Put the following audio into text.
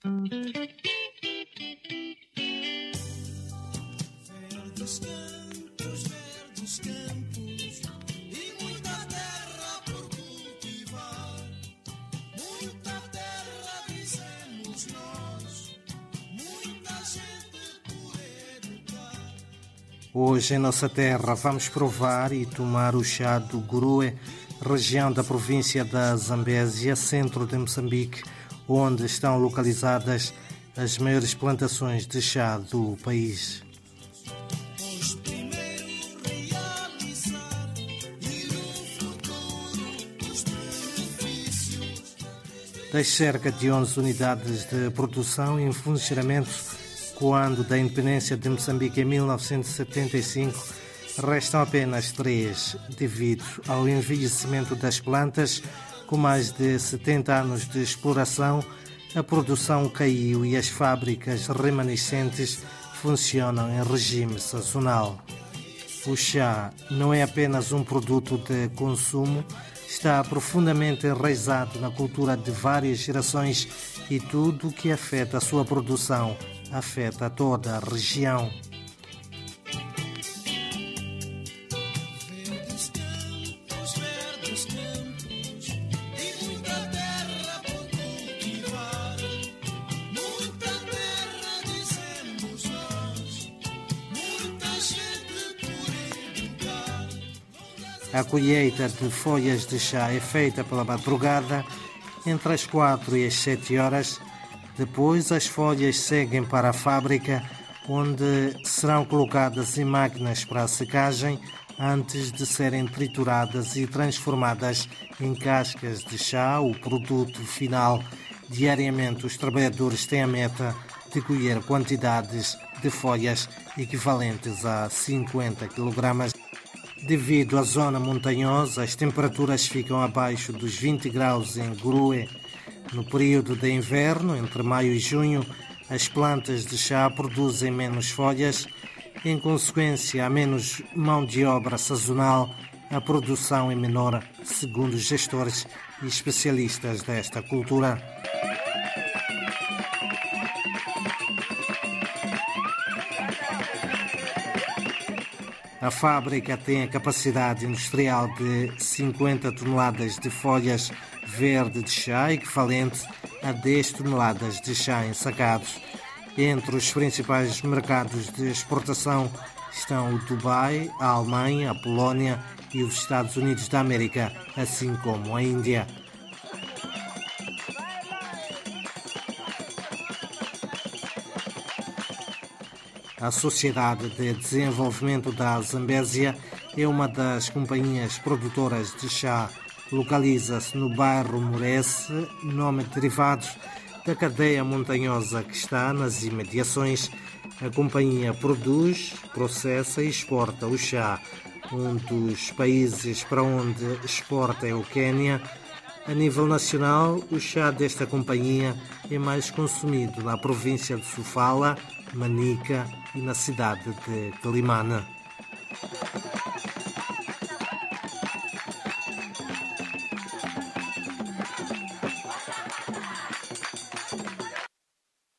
Verdes campos, verdes campos e muita terra por cultivar. Muita terra, dizemos nós, muita gente por educar. Hoje em nossa terra vamos provar e tomar o chá do Gurue, região da província da Zambésia, centro de Moçambique, onde estão localizadas as maiores plantações de chá do país. Das cerca de 11 unidades de produção em funcionamento quando da independência de Moçambique em 1975, restam apenas três, devido ao envelhecimento das plantas, com mais de 70 anos de exploração, a produção caiu e as fábricas remanescentes funcionam em regime sazonal. O chá não é apenas um produto de consumo, está profundamente enraizado na cultura de várias gerações e tudo o que afeta a sua produção afeta toda a região. A colheita de folhas de chá é feita pela madrugada entre as 4 e as 7 horas. Depois, as folhas seguem para a fábrica, onde serão colocadas em máquinas para a secagem antes de serem trituradas e transformadas em cascas de chá, o produto final. Diariamente, os trabalhadores têm a meta de colher quantidades de folhas equivalentes a 50 kg. Devido à zona montanhosa, as temperaturas ficam abaixo dos 20 graus em Grue. No período de inverno, entre maio e junho, as plantas de chá produzem menos folhas. Em consequência, há menos mão de obra sazonal, a produção é menor, segundo os gestores e especialistas desta cultura. A fábrica tem a capacidade industrial de 50 toneladas de folhas verde de chá, equivalente a 10 toneladas de chá ensacados. Entre os principais mercados de exportação estão o Dubai, a Alemanha, a Polónia e os Estados Unidos da América, assim como a Índia. A Sociedade de Desenvolvimento da Zambésia é uma das companhias produtoras de chá. Localiza-se no bairro Muresse, nome derivado da cadeia montanhosa que está nas imediações. A companhia produz, processa e exporta o chá. Um dos países para onde exporta é o Quênia. A nível nacional, o chá desta companhia é mais consumido na província de Sofala, Manica e na cidade de Calimana.